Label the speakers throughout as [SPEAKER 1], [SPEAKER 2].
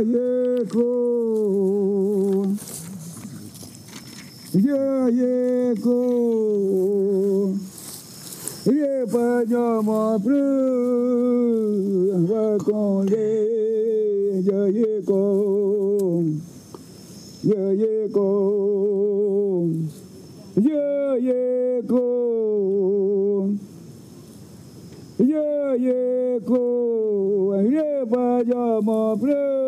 [SPEAKER 1] يكون يا يكون يا بنيما وكون يا يكون يا يكون يا يكون ye ye ko ye ba ja ma pre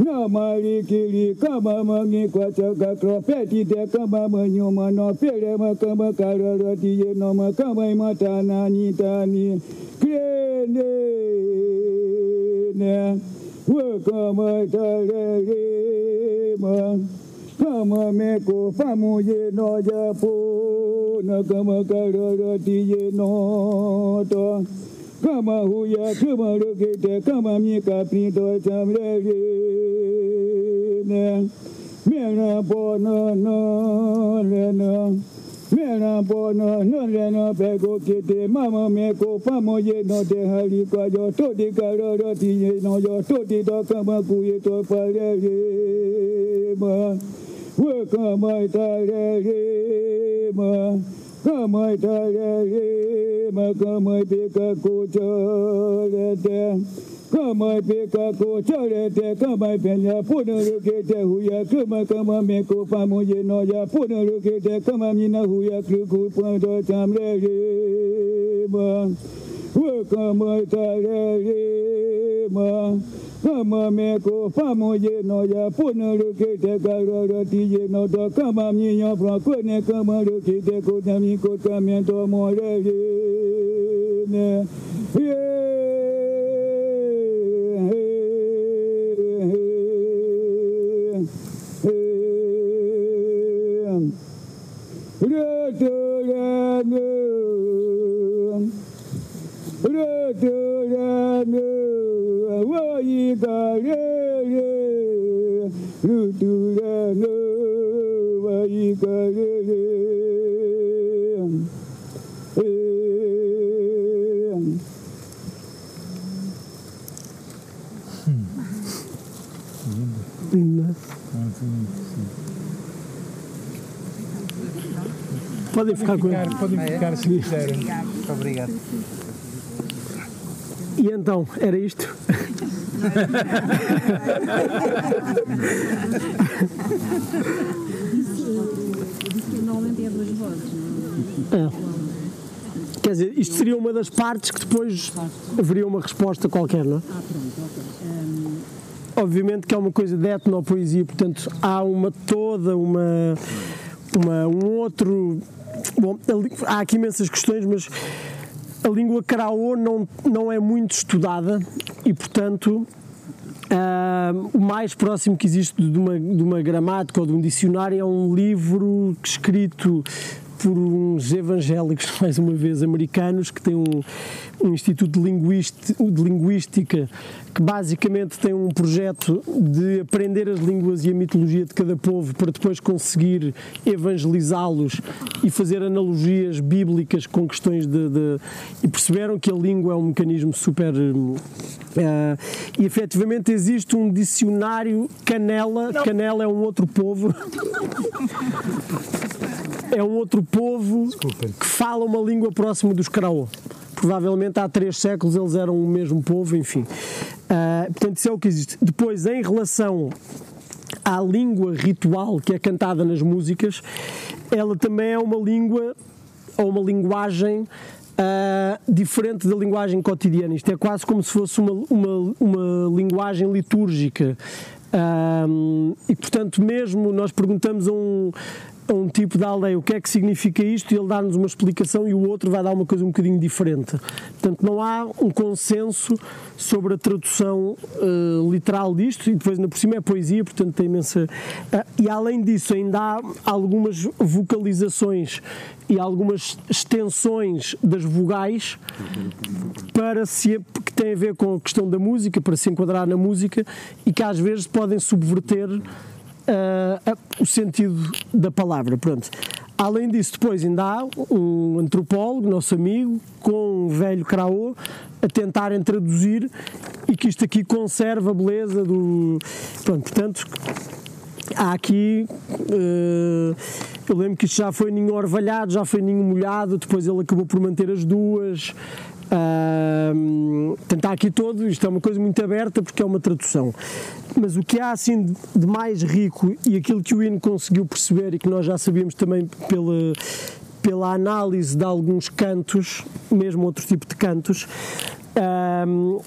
[SPEAKER 1] Namari kiri kama mangi kwata kakro peti te kama manyuma no pere makama kararo tiye no makama imata nani tani. Krene ne wakama tarere ma kama meko famu ye no japo na kama kararo tiye no to kama huya kama lokete kama mika prito ne mena bono no le no. Mena bono no le no pego kete mama meko pamo ye no te hali kwa yo to di karo ro ti ye no yo to di do kama kuye to pare ye ma we kama tare ye ma că mai tare, mă că mai pică cu celete, că mai pică cu celete, că mai pelea, pune ruchete, huia, că mă că mă mi cu pamuie noia, pune ruchete, că mă mină huia, clucu, până tot am lerimă, că mai tare, mă, Hamameko, famo yeno ya puna luke te karoro ti yeno to kama miyo franco ne kama luke te konami kotamento more ne. Return, return, return. Re ne re to re ne wa yi ga re re ru tu re ne wa yi ga re re eh
[SPEAKER 2] Podem ficar com ele.
[SPEAKER 3] Podem ficar se quiserem.
[SPEAKER 4] Obrigado.
[SPEAKER 2] E então, era isto?
[SPEAKER 5] Disse que normalmente é duas vozes, não.
[SPEAKER 2] Quer dizer, isto seria uma das partes que depois haveria uma resposta qualquer, não é?
[SPEAKER 5] Ah, pronto, ok. Hum,
[SPEAKER 2] Obviamente que é uma coisa de etnopoesia, portanto há uma toda uma, uma um outro. Bom, há aqui imensas questões, mas a língua karaô não, não é muito estudada e, portanto, ah, o mais próximo que existe de uma, de uma gramática ou de um dicionário é um livro escrito por uns evangélicos, mais uma vez, americanos, que têm um, um instituto de linguística que basicamente tem um projeto de aprender as línguas e a mitologia de cada povo para depois conseguir evangelizá-los e fazer analogias bíblicas com questões de, de- e perceberam que a língua é um mecanismo super eh, e efetivamente existe um dicionário canela canela é um outro povo. É um outro povo que fala uma língua próxima dos Karaô. Provavelmente há três séculos eles eram o mesmo povo, enfim. Ah, portanto, isso é o que existe. Depois, em relação à língua ritual que é cantada nas músicas, ela também é uma língua ou uma linguagem ah, diferente da linguagem cotidiana. Isto é quase como se fosse uma, uma, uma linguagem litúrgica. Ah, e portanto, mesmo nós perguntamos a um, a um tipo da aldeia o que é que significa isto e ele dá-nos uma explicação e o outro vai dar uma coisa um bocadinho diferente. Portanto, não há um consenso sobre a tradução uh, literal disto e depois, ainda por cima, é poesia, portanto, tem imensa. Uh, e além disso, ainda há algumas vocalizações e algumas extensões das vogais para se, que tem a ver com a questão da música, para se enquadrar na música e que às vezes podem subverter uh, o sentido da palavra. Pronto. Além disso, depois ainda há um antropólogo, nosso amigo, com um velho craô, a tentarem traduzir e que isto aqui conserva a beleza do. Pronto, portanto, há aqui. Uh, eu lembro que isto já foi ninho orvalhado, já foi ninho molhado, depois ele acabou por manter as duas. Tentar aqui todo, isto é uma coisa muito aberta porque é uma tradução. Mas o que há assim de mais rico e aquilo que o Ian conseguiu perceber e que nós já sabíamos também pela, pela análise de alguns cantos, mesmo outro tipo de cantos, uh,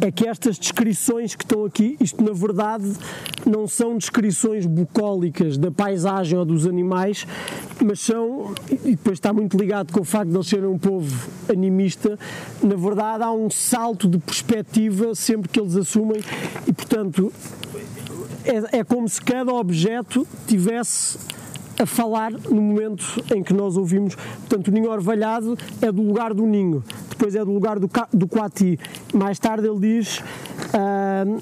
[SPEAKER 2] é que estas descrições que estão aqui, isto na verdade não são descrições bucólicas da paisagem ou dos animais, mas são, e depois está muito ligado com o facto de eles serem um povo animista, na verdade há um salto de perspectiva sempre que eles assumem e, portanto, é, é como se cada objeto tivesse a falar no momento em que nós ouvimos. Portanto, o ninho orvalhado é do lugar do ninho, depois é do lugar do, do coati. Mais tarde ele diz: uh,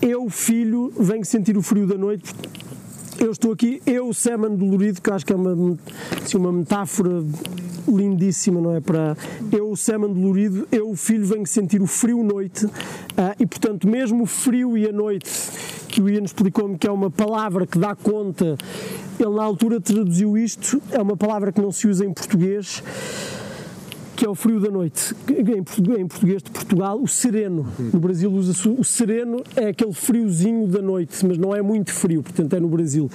[SPEAKER 2] Eu, filho, venho sentir o frio da noite. Eu estou aqui, eu, Seman dolorido, que acho que é uma, assim, uma metáfora lindíssima, não é? Para eu, o Seman dolorido, eu, filho, venho sentir o frio noite, uh, e portanto, mesmo o frio e a noite, que o Ian explicou-me que é uma palavra que dá conta, ele na altura traduziu isto, é uma palavra que não se usa em português que é o frio da noite. Em português de Portugal, o sereno. No Brasil usa-se o sereno, é aquele friozinho da noite, mas não é muito frio, portanto é no Brasil.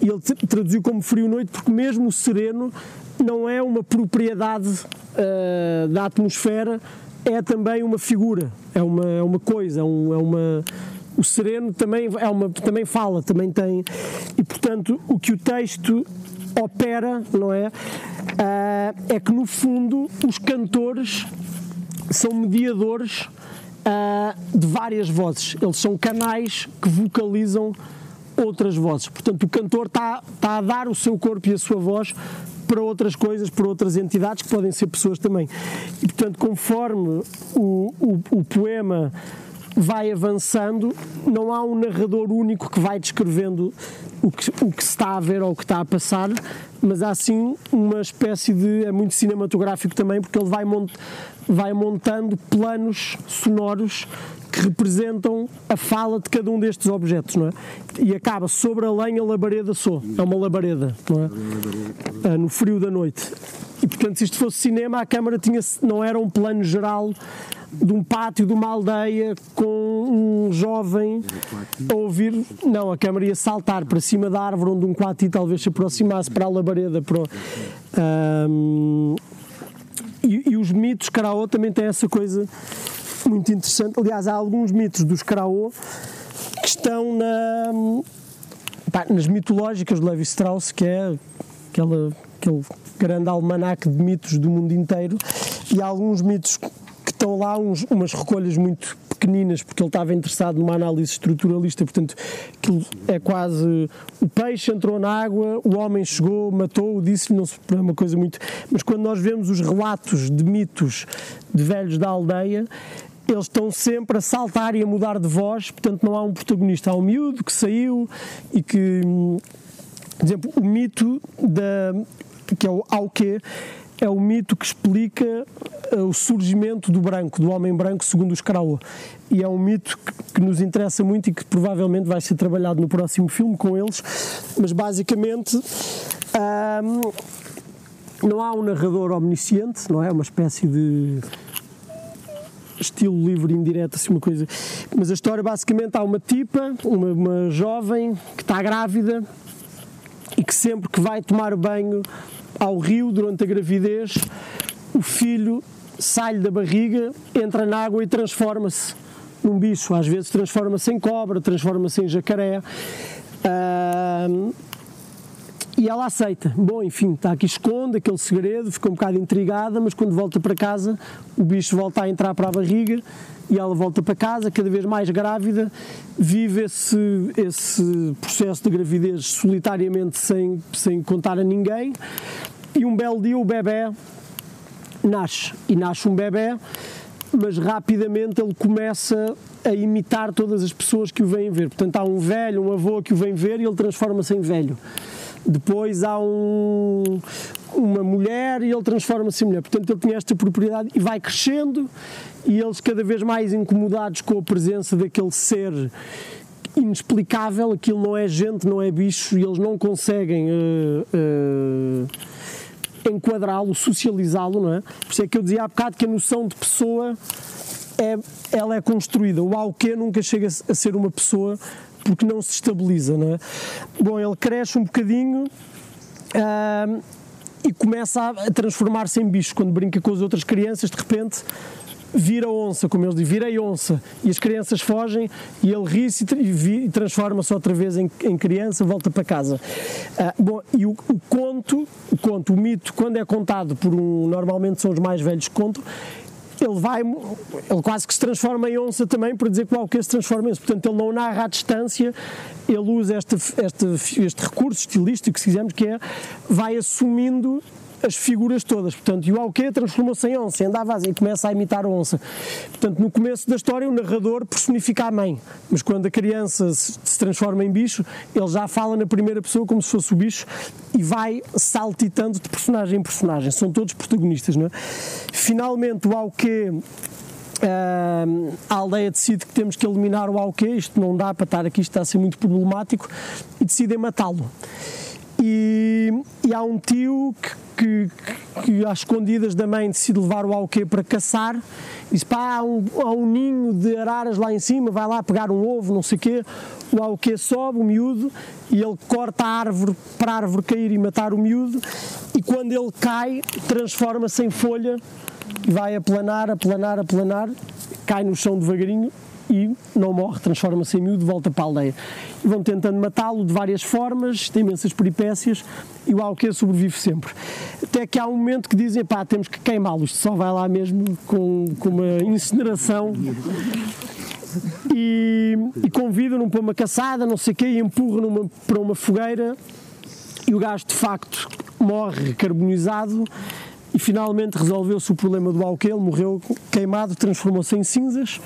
[SPEAKER 2] E ele traduziu como frio noite porque mesmo o sereno não é uma propriedade uh, da atmosfera, é também uma figura, é uma, é uma coisa, é, um, é uma o sereno também é uma também fala também tem e portanto o que o texto opera, não é? Uh, é que no fundo os cantores são mediadores uh, de várias vozes. Eles são canais que vocalizam outras vozes. Portanto, o cantor está, está a dar o seu corpo e a sua voz para outras coisas, para outras entidades que podem ser pessoas também. E, portanto, conforme o, o, o poema vai avançando, não há um narrador único que vai descrevendo o que, o que se está a ver ou o que está a passar, mas há sim uma espécie de. é muito cinematográfico também, porque ele vai, mont, vai montando planos sonoros que representam a fala de cada um destes objetos, não é? E acaba sobre a lenha, labareda sou. É uma labareda, não é? Ah, no frio da noite. E portanto, se isto fosse cinema, a câmara tinha, não era um plano geral de um pátio de uma aldeia com um jovem a ouvir. Não, a câmara ia saltar para cima da árvore onde um coati talvez se aproximasse para a labareda. Para o, um, e, e, os mitos Karaô também têm essa coisa muito interessante. Aliás, há alguns mitos dos Karaô que estão na, pá, nas mitológicas de Levi Strauss, que é aquela, aquele grande almanaque de mitos do mundo inteiro, e há alguns mitos estão lá uns, umas recolhas muito pequeninas, porque ele estava interessado numa análise estruturalista, portanto, aquilo é quase o peixe entrou na água, o homem chegou, matou, disse-lhe, não se é uma coisa muito. Mas quando nós vemos os relatos de mitos de velhos da aldeia, eles estão sempre a saltar e a mudar de voz, portanto não há um protagonista, há um miúdo que saiu e que, por exemplo, o mito da que é o Auquê, é o mito que explica uh, o surgimento do branco, do homem branco, segundo os Karaô. E é um mito que, que, nos interessa muito e que provavelmente vai ser trabalhado no próximo filme com eles, mas basicamente. Um, não há um narrador omnisciente, não é? Uma espécie de estilo livre indireto, assim uma coisa. Mas a história basicamente há uma tipa, uma, uma jovem que está grávida e que sempre que vai tomar banho ao rio durante a gravidez, o filho sai da barriga, entra na água e transforma-se num bicho. Às vezes transforma-se em cobra, transforma-se em jacaré. Uh, e ela aceita. Bom, enfim, está aqui, esconde aquele segredo, fica um bocado intrigada, mas quando volta para casa, o bicho volta a entrar para a barriga e ela volta para casa, cada vez mais grávida, vive esse, esse processo de gravidez solitariamente, sem, sem contar a ninguém, e um belo dia o bebê nasce. E nasce um bebê, mas rapidamente ele começa a imitar todas as pessoas que o vêm ver. Portanto, há um velho, um avô que o vem ver e ele transforma-se em velho. Depois há um, uma mulher e ele transforma-se em mulher. Portanto, ele tinha esta propriedade e vai crescendo e eles cada vez mais incomodados com a presença daquele ser inexplicável, aquilo não é gente, não é bicho, e eles não conseguem uh, uh, enquadrá-lo, socializá-lo, não é? Por isso é que eu dizia há bocado que a noção de pessoa é, ela é construída. O auquê nunca chega a ser uma pessoa porque não se estabiliza, não é? Bom, ele cresce um bocadinho uh, e começa a transformar-se em bicho. Quando brinca com as outras crianças, de repente vira onça, como eles dizem, virei onça. E as crianças fogem e ele ri-se e, transforma-se outra vez em, em, criança, volta para casa. Uh, bom, e o, o, conto, o conto, o mito, quando é contado por um, normalmente são os mais velhos que contam, ele vai, ele quase que se transforma em onça também, para dizer que o Alquê se transforma em onça. Portanto, ele não narra à distância, ele usa este, este, este recurso estilístico, se quisermos, que é, vai assumindo as figuras todas. Portanto, e o Alquê transformou-se em onça, andava assim, e começa a imitar a onça. Portanto, no começo da história, o narrador personifica a mãe, mas quando a criança se, se transforma em bicho, ele já fala na primeira pessoa como se fosse o bicho e vai saltitando de personagem em personagem. São todos protagonistas, não é? Finalmente, o Alquê Uh, a aldeia decide que temos que eliminar o Alquê, isto não dá para estar aqui, isto está a ser muito problemático, e decidem matá-lo. E, e, há um tio que que, que às escondidas da mãe decide levar o auquê para caçar, diz pá, há um, há um ninho de araras lá em cima, vai lá pegar um ovo, não sei o quê, o auquê sobe, o miúdo, e ele corta a árvore para a árvore cair e matar o miúdo, e quando ele cai, transforma-se em folha, e vai aplanar, aplanar, aplanar, cai no chão devagarinho e não morre, transforma-se em miúdo, volta para a aldeia. E vão tentando matá-lo de várias formas, tem imensas peripécias, e o Alquê sobrevive sempre. Até que há um momento que dizem, pá, temos que queimá-lo, isto só vai lá mesmo com, com uma incineração. E, e convidam-no para uma caçada, não sei o quê, e empurram-no para uma fogueira, e o gajo de facto morre carbonizado, e finalmente resolveu-se o problema do Alquê, ele morreu queimado, transformou-se em cinzas,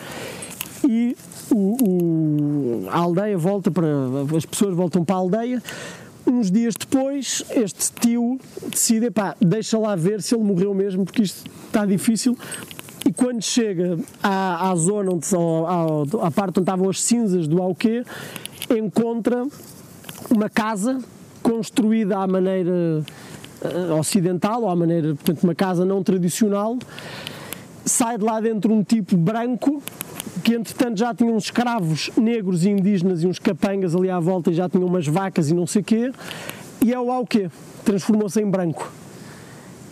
[SPEAKER 2] e o, o, a aldeia volta para. as pessoas voltam para a aldeia. Uns dias depois, este tio decide, pá, deixa lá ver se ele morreu mesmo, porque isto está difícil. E quando chega à, à zona, onde, à, à parte onde estavam as cinzas do Auquê, encontra uma casa construída à maneira uh, ocidental, ou à maneira, portanto, uma casa não tradicional. Sai de lá dentro um tipo branco que entretanto já tinham uns escravos negros e indígenas e uns capangas ali à volta e já tinham umas vacas e não sei o quê, e é o Auquê, transformou-se em branco.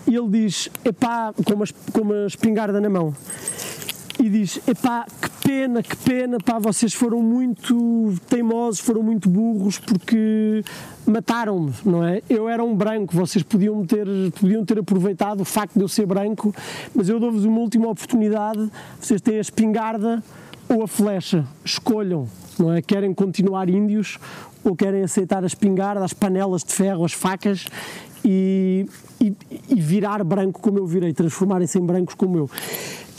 [SPEAKER 2] E ele diz, epá, com uma, com uma espingarda na mão, e diz, epá, que pena, que pena, pá, vocês foram muito teimosos, foram muito burros, porque mataram-me, não é? Eu era um branco, vocês podiam ter, podiam ter aproveitado o facto de eu ser branco, mas eu dou-vos uma última oportunidade, vocês têm a espingarda ou a flecha, escolham, não é? Querem continuar índios ou querem aceitar a espingarda, as panelas de ferro, as facas e, e, e virar branco como eu virei, transformarem-se em brancos como eu.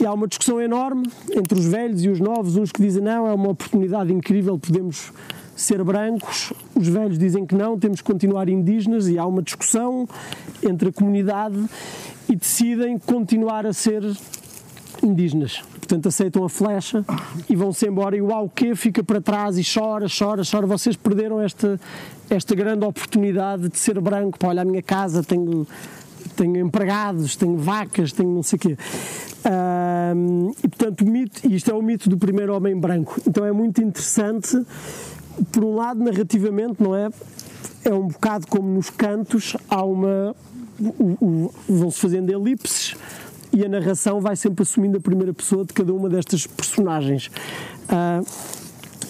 [SPEAKER 2] E há uma discussão enorme entre os velhos e os novos, uns que dizem não, é uma oportunidade incrível, podemos ser brancos, os velhos dizem que não, temos que continuar indígenas e há uma discussão entre a comunidade e decidem continuar a ser indígenas. Portanto, aceitam a flecha e vão-se embora e o Auquê fica para trás e chora, chora, chora. Vocês perderam esta, esta grande oportunidade de ser branco. Para olhar a minha casa, tenho, tenho empregados, tenho vacas, tenho não sei o quê. Um, e portanto, o mito, isto é o mito do primeiro homem branco. Então é muito interessante por um lado, narrativamente, não é? É um bocado como nos cantos, há uma. vão-se fazendo elipses e a narração vai sempre assumindo a primeira pessoa de cada uma destas personagens. Uh,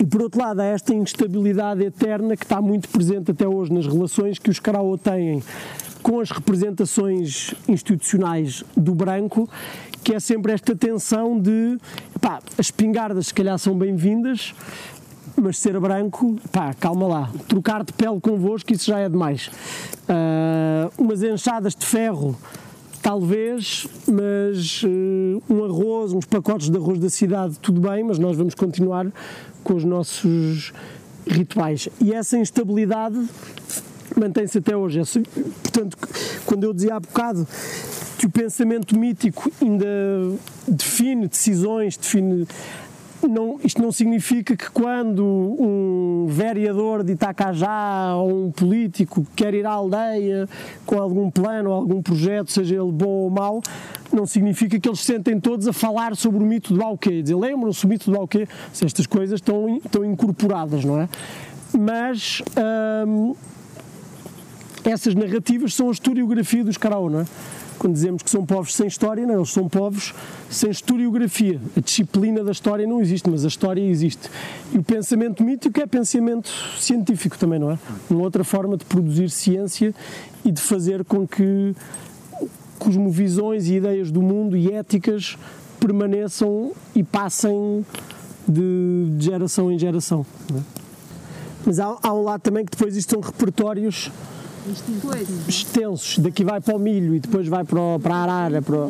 [SPEAKER 2] E por outro lado, há esta instabilidade eterna que está muito presente até hoje nas relações que os Karaô têm com as representações institucionais do branco, que é sempre esta tensão de pá, as espingardas se calhar são bem-vindas, mas ser branco, pá, calma lá, trocar de pele convosco, isso já é demais. Uh, umas enxadas de ferro, talvez, mas uh, um arroz, uns pacotes de arroz da cidade, tudo bem, mas nós vamos continuar com os nossos rituais. E essa instabilidade mantém-se até hoje. Portanto, quando eu dizia há bocado que o pensamento mítico ainda define decisões, define não, isto não significa que quando um vereador de Itacajá ou um político quer ir à aldeia com algum plano ou algum projeto, seja ele bom ou mau, não significa que eles sentem todos a falar sobre o mito do Alquê. Dizer, lembram-se o mito do Alquê? Estas coisas estão, estão incorporadas, não é? Mas hum, essas narrativas são a historiografia dos Caraó, não é? quando dizemos que são povos sem história, não, eles são povos sem historiografia. A disciplina da história não existe, mas a história existe. E o pensamento mítico é pensamento científico também, não é? Uma outra forma de produzir ciência e de fazer com que cosmovisões e ideias do mundo e éticas permaneçam e passem de geração em geração. É? Mas há, há um lado também que depois isto são repertórios extensos. Daqui vai para o milho e depois vai para, para a arara. Para.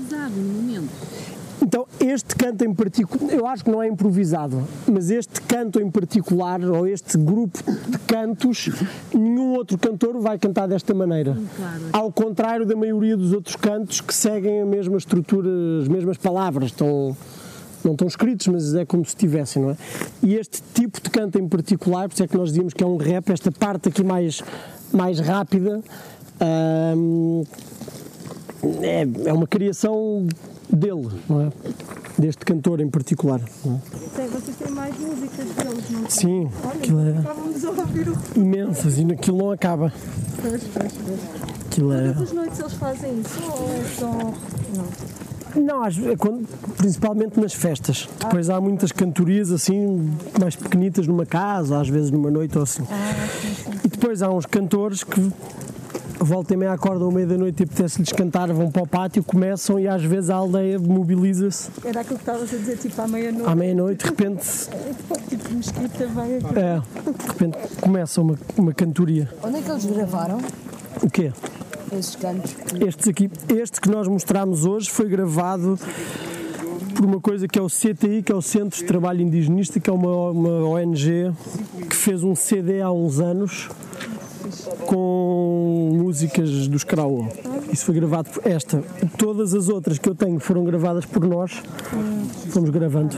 [SPEAKER 2] Então, este canto em particular, eu acho que não é improvisado, mas este canto em particular, ou este grupo de cantos, nenhum outro cantor vai cantar desta maneira. Claro. Ao contrário da maioria dos outros cantos que seguem a mesma estrutura, as mesmas palavras, estão, não estão escritos, mas é como se tivessem, não é? E este tipo de canto em particular, por isso é que nós dizíamos que é um rap, esta parte aqui mais mais rápida. é, é uma criação dele, não é? Deste cantor em particular. Não
[SPEAKER 5] é? vocês têm mais músicas deles, não
[SPEAKER 2] Sim,
[SPEAKER 5] Olha, aquilo é estávamos a ouvir o...
[SPEAKER 2] imensas e aquilo não acaba.
[SPEAKER 5] Pois, pois, pois.
[SPEAKER 2] Aquilo
[SPEAKER 5] é... Todas as noites eles fazem isso ou é só. Não.
[SPEAKER 2] Não, é quando, principalmente nas festas. Depois há muitas cantorias assim, mais pequenitas numa casa, às vezes numa noite ou assim. E depois há uns cantores que voltem meia acordam ao meio da noite e apetece-lhes cantar, vão para o pátio, começam e às vezes a aldeia mobiliza-se.
[SPEAKER 5] Era aquilo que estavas a dizer, tipo à meia-noite.
[SPEAKER 2] À meia-noite, de repente.
[SPEAKER 5] tipo, mesquita vai aqui.
[SPEAKER 2] É, de repente começa uma, uma cantoria.
[SPEAKER 3] Onde é que eles gravaram?
[SPEAKER 2] O quê?
[SPEAKER 3] esses cantos?
[SPEAKER 2] Estes aqui, este que nós mostramos hoje foi gravado por uma coisa que é o CTI, que é o Centro de Trabalho Indigenista, que é uma, uma ONG que fez um CD há uns anos com músicas dos Kraua. Isso foi gravado por esta. Todas as outras que eu tenho foram gravadas por nós. Fomos gravando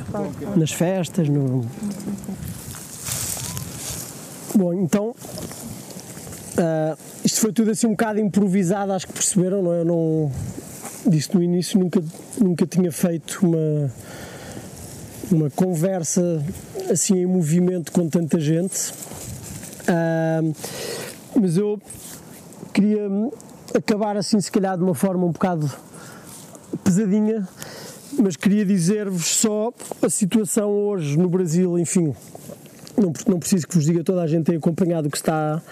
[SPEAKER 2] nas festas. No... Bom, então Uh, isto foi tudo assim um bocado improvisado, acho que perceberam, não é? Eu não disse no início, nunca, nunca tinha feito uma, uma conversa assim em movimento com tanta gente. Uh, mas eu queria acabar assim, se calhar, de uma forma um bocado pesadinha, mas queria dizer-vos só a situação hoje no Brasil, enfim. Não, não preciso que vos diga, toda a gente tem acompanhado o que está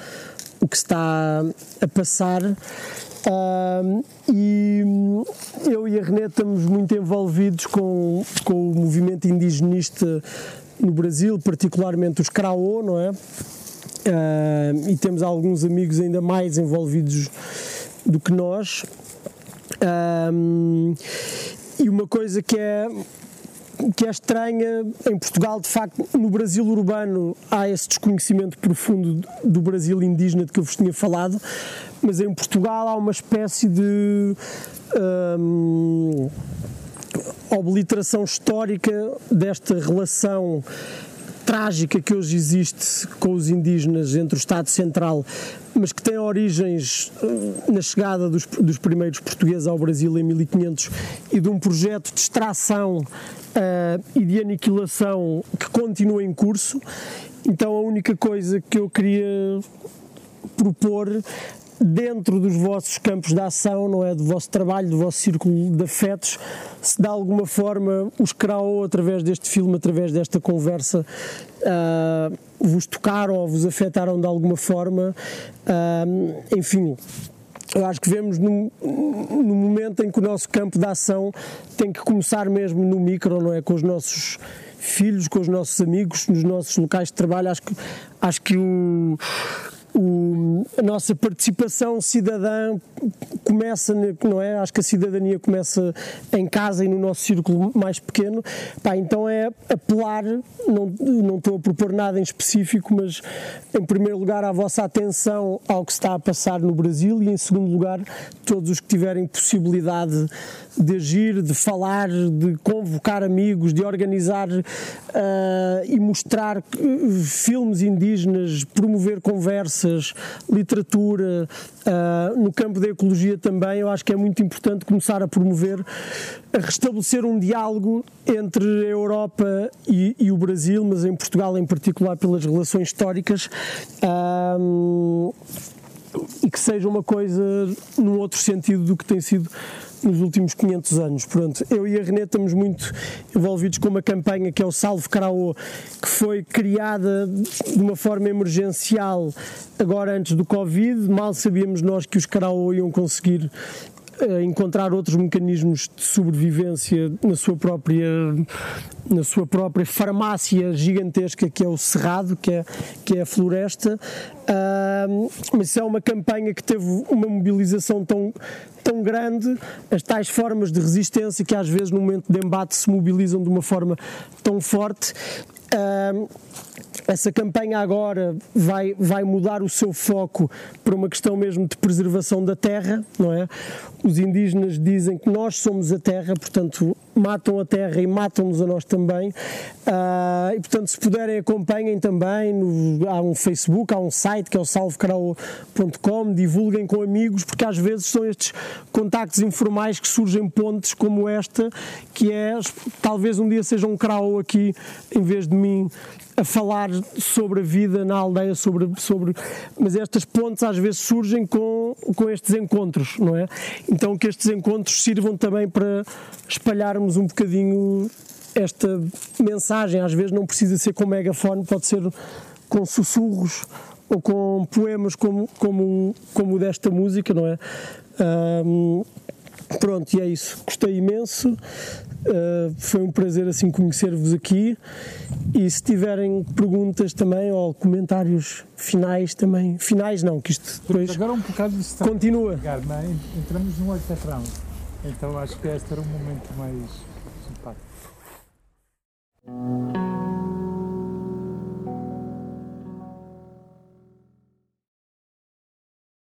[SPEAKER 2] o que está a passar. Uh, e eu e a René estamos muito envolvidos com, com o movimento indigenista no Brasil, particularmente os Craô, não é? Uh, e temos alguns amigos ainda mais envolvidos do que nós. Uh, e uma coisa que é que é estranha em Portugal, de facto, no Brasil urbano há esse desconhecimento profundo do Brasil indígena de que eu vos tinha falado, mas em Portugal há uma espécie de hum, obliteração histórica desta relação trágica que hoje existe com os indígenas entre o Estado Central, mas que tem origens eh, na chegada dos, dos primeiros portugueses ao Brasil em 1500 e de um projeto de extração uh, e de aniquilação que continua em curso. Então a única coisa que eu queria propor dentro dos vossos campos de ação, não é? Do vosso trabalho, do vosso círculo de afetos, se de alguma forma os Krau, através deste filme, através desta conversa, uh, vos tocaram ou vos afetaram de alguma forma. Uh, enfim, eu acho que vemos no, no, momento em que o nosso campo de ação tem que começar mesmo no micro, não é? Com os nossos filhos, com os nossos amigos, nos nossos locais de trabalho. Acho que, acho que o o, a nossa participação cidadã começa, não é? Acho que a cidadania começa em casa e no nosso círculo mais pequeno. Pá, então é apelar, não, não estou a propor nada em específico, mas em primeiro lugar a vossa atenção ao que está a passar no Brasil e em segundo lugar todos os que tiverem possibilidade de agir, de falar, de convocar amigos, de organizar uh, e mostrar uh, filmes indígenas, promover literatura, uh, no campo da ecologia também, eu acho que é muito importante começar a promover, a restabelecer um diálogo entre a Europa e, e o Brasil, mas em Portugal em particular pelas relações históricas e que seja uma coisa num outro sentido do que tem sido nos últimos 500 anos. Pronto, eu e a René estamos muito envolvidos com uma campanha que é o Salve Caraô, que foi criada de uma forma emergencial agora antes do Covid. Mal sabíamos nós que os Caraô iam conseguir encontrar outros mecanismos de sobrevivência na sua própria na sua própria farmácia gigantesca que é o cerrado que é que é a floresta. Uh, mas é uma campanha que teve uma mobilização tão tão grande as tais formas de resistência que às vezes no momento de embate se mobilizam de uma forma tão forte uh, essa campanha agora vai, vai mudar o seu foco para uma questão mesmo de preservação da terra, não é? Os indígenas dizem que nós somos a terra, portanto matam a terra e matam-nos a nós também. Uh, e portanto, se puderem, acompanhem também. No, há um Facebook, há um site que é o salvecarao.com. Divulguem com amigos, porque às vezes são estes contactos informais que surgem pontes como esta, que é talvez um dia seja um crau aqui em vez de mim a falar sobre a vida na aldeia, sobre, sobre, mas estas pontes às vezes surgem com, com estes encontros, não é? Então que estes encontros sirvam também para espalharmos um bocadinho esta mensagem, às vezes não precisa ser com megafone, pode ser com sussurros ou com poemas como, como, como desta música, não é? Um, pronto, e é isso. Gostei imenso. Uh, foi um prazer assim conhecer-vos aqui e se tiverem perguntas também ou comentários finais também, finais não, que isto depois
[SPEAKER 4] agora um bocado está
[SPEAKER 2] continua.
[SPEAKER 4] Pegar, é? Entramos no oitavo round, então acho que este era um momento mais simpático.